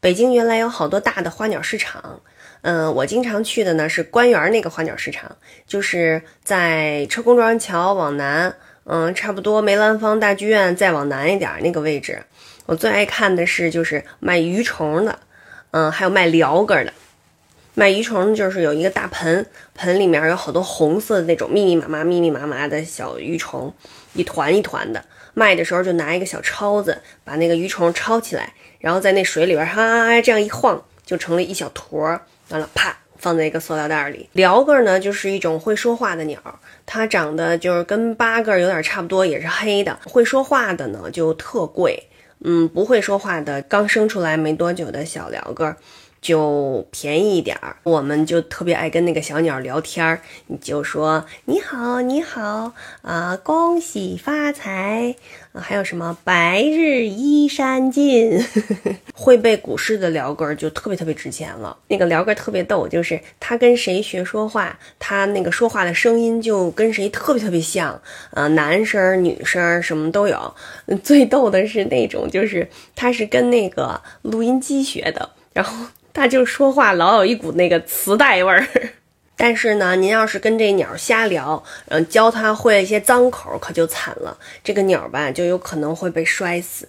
北京原来有好多大的花鸟市场，嗯，我经常去的呢是官园那个花鸟市场，就是在车公庄桥往南，嗯，差不多梅兰芳大剧院再往南一点那个位置。我最爱看的是就是卖鱼虫的，嗯，还有卖鹩哥的。卖鱼虫就是有一个大盆，盆里面有好多红色的那种密密麻麻、密密麻麻的小鱼虫，一团一团的。卖的时候就拿一个小抄子，把那个鱼虫抄起来，然后在那水里边哈这样一晃，就成了一小坨。完了，啪放在一个塑料袋里。鹩哥呢，就是一种会说话的鸟，它长得就是跟八哥有点差不多，也是黑的。会说话的呢就特贵，嗯，不会说话的刚生出来没多久的小鹩哥。就便宜一点儿，我们就特别爱跟那个小鸟聊天儿。你就说你好，你好啊，恭喜发财，还有什么白日依山尽，会背古诗的鹩哥就特别特别值钱了。那个鹩哥特别逗，就是他跟谁学说话，他那个说话的声音就跟谁特别特别像啊，男声女声什么都有。最逗的是那种，就是他是跟那个录音机学的，然后。他就说话老有一股那个磁带味儿，但是呢，您要是跟这鸟瞎聊，嗯，教它会一些脏口，可就惨了。这个鸟吧，就有可能会被摔死。